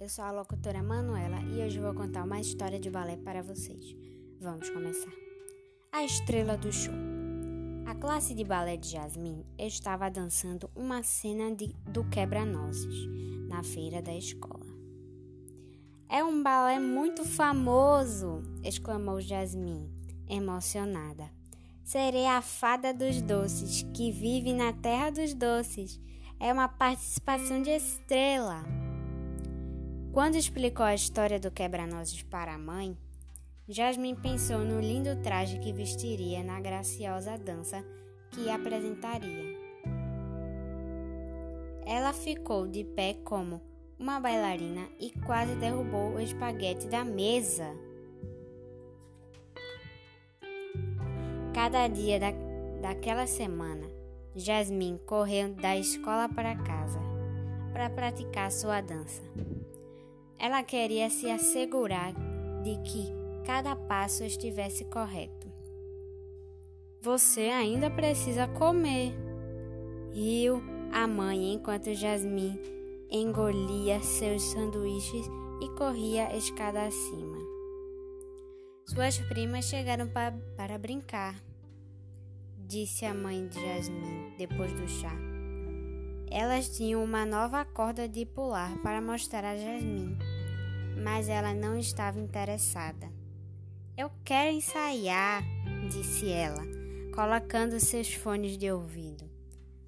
eu sou a locutora Manuela e hoje vou contar uma história de balé para vocês. Vamos começar. A estrela do show. A classe de balé de Jasmine estava dançando uma cena de, do quebra-nozes na feira da escola. É um balé muito famoso! exclamou Jasmine, emocionada. Serei a fada dos doces que vive na terra dos doces. É uma participação de estrela. Quando explicou a história do quebra-nozes para a mãe, Jasmine pensou no lindo traje que vestiria na graciosa dança que apresentaria. Ela ficou de pé como uma bailarina e quase derrubou o espaguete da mesa. Cada dia da, daquela semana, Jasmine correu da escola para casa para praticar sua dança. Ela queria se assegurar de que cada passo estivesse correto. Você ainda precisa comer, riu a mãe enquanto Jasmine engolia seus sanduíches e corria a escada acima. Suas primas chegaram pa para brincar, disse a mãe de Jasmine depois do chá. Elas tinham uma nova corda de pular para mostrar a Jasmine, mas ela não estava interessada. Eu quero ensaiar, disse ela, colocando seus fones de ouvido.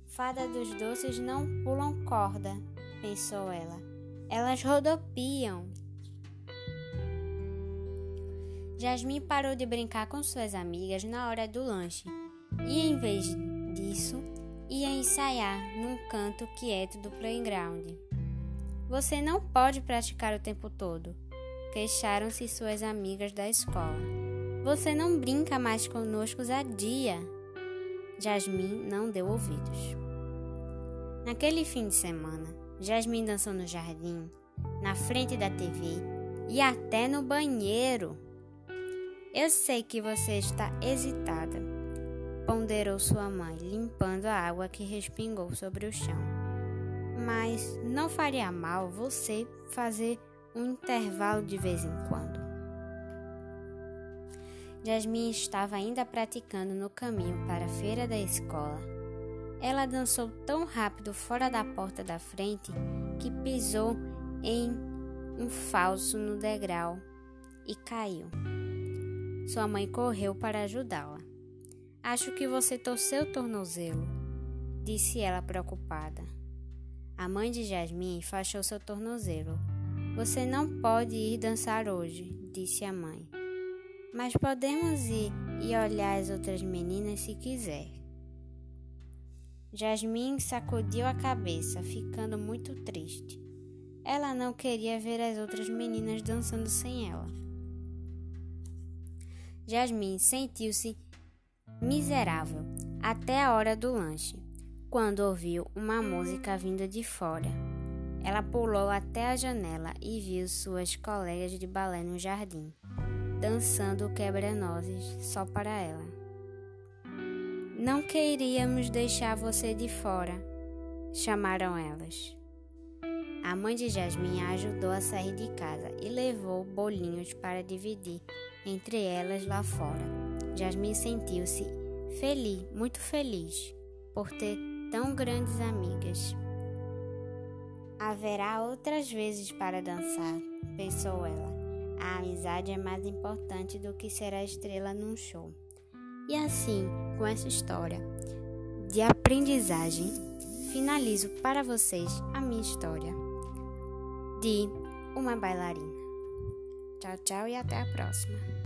Fada dos doces não pulam corda, pensou ela. Elas rodopiam. Jasmine parou de brincar com suas amigas na hora do lanche e, em vez disso, ia ensaiar num canto quieto do playground. Você não pode praticar o tempo todo, queixaram-se suas amigas da escola. Você não brinca mais conosco há dia. Jasmine não deu ouvidos. Naquele fim de semana, Jasmine dançou no jardim, na frente da TV e até no banheiro. Eu sei que você está hesitada, ponderou sua mãe, limpando a água que respingou sobre o chão. Mas não faria mal você fazer um intervalo de vez em quando. Jasmine estava ainda praticando no caminho para a feira da escola. Ela dançou tão rápido fora da porta da frente que pisou em um falso no degrau e caiu. Sua mãe correu para ajudá-la. Acho que você torceu o tornozelo, disse ela preocupada. A mãe de Jasmine enfaixou seu tornozelo. Você não pode ir dançar hoje, disse a mãe. Mas podemos ir e olhar as outras meninas se quiser. Jasmine sacudiu a cabeça, ficando muito triste. Ela não queria ver as outras meninas dançando sem ela. Jasmine sentiu-se miserável até a hora do lanche, quando ouviu uma música vinda de fora. Ela pulou até a janela e viu suas colegas de balé no jardim, dançando quebra-nozes só para ela. Não queríamos deixar você de fora, chamaram elas. A mãe de Jasmine a ajudou a sair de casa e levou bolinhos para dividir entre elas lá fora. Jasmine sentiu-se feliz, muito feliz, por ter tão grandes amigas. Haverá outras vezes para dançar, pensou ela. A amizade é mais importante do que ser a estrela num show. E assim, com essa história de aprendizagem, finalizo para vocês a minha história de uma bailarina. Tchau, tchau e até a próxima.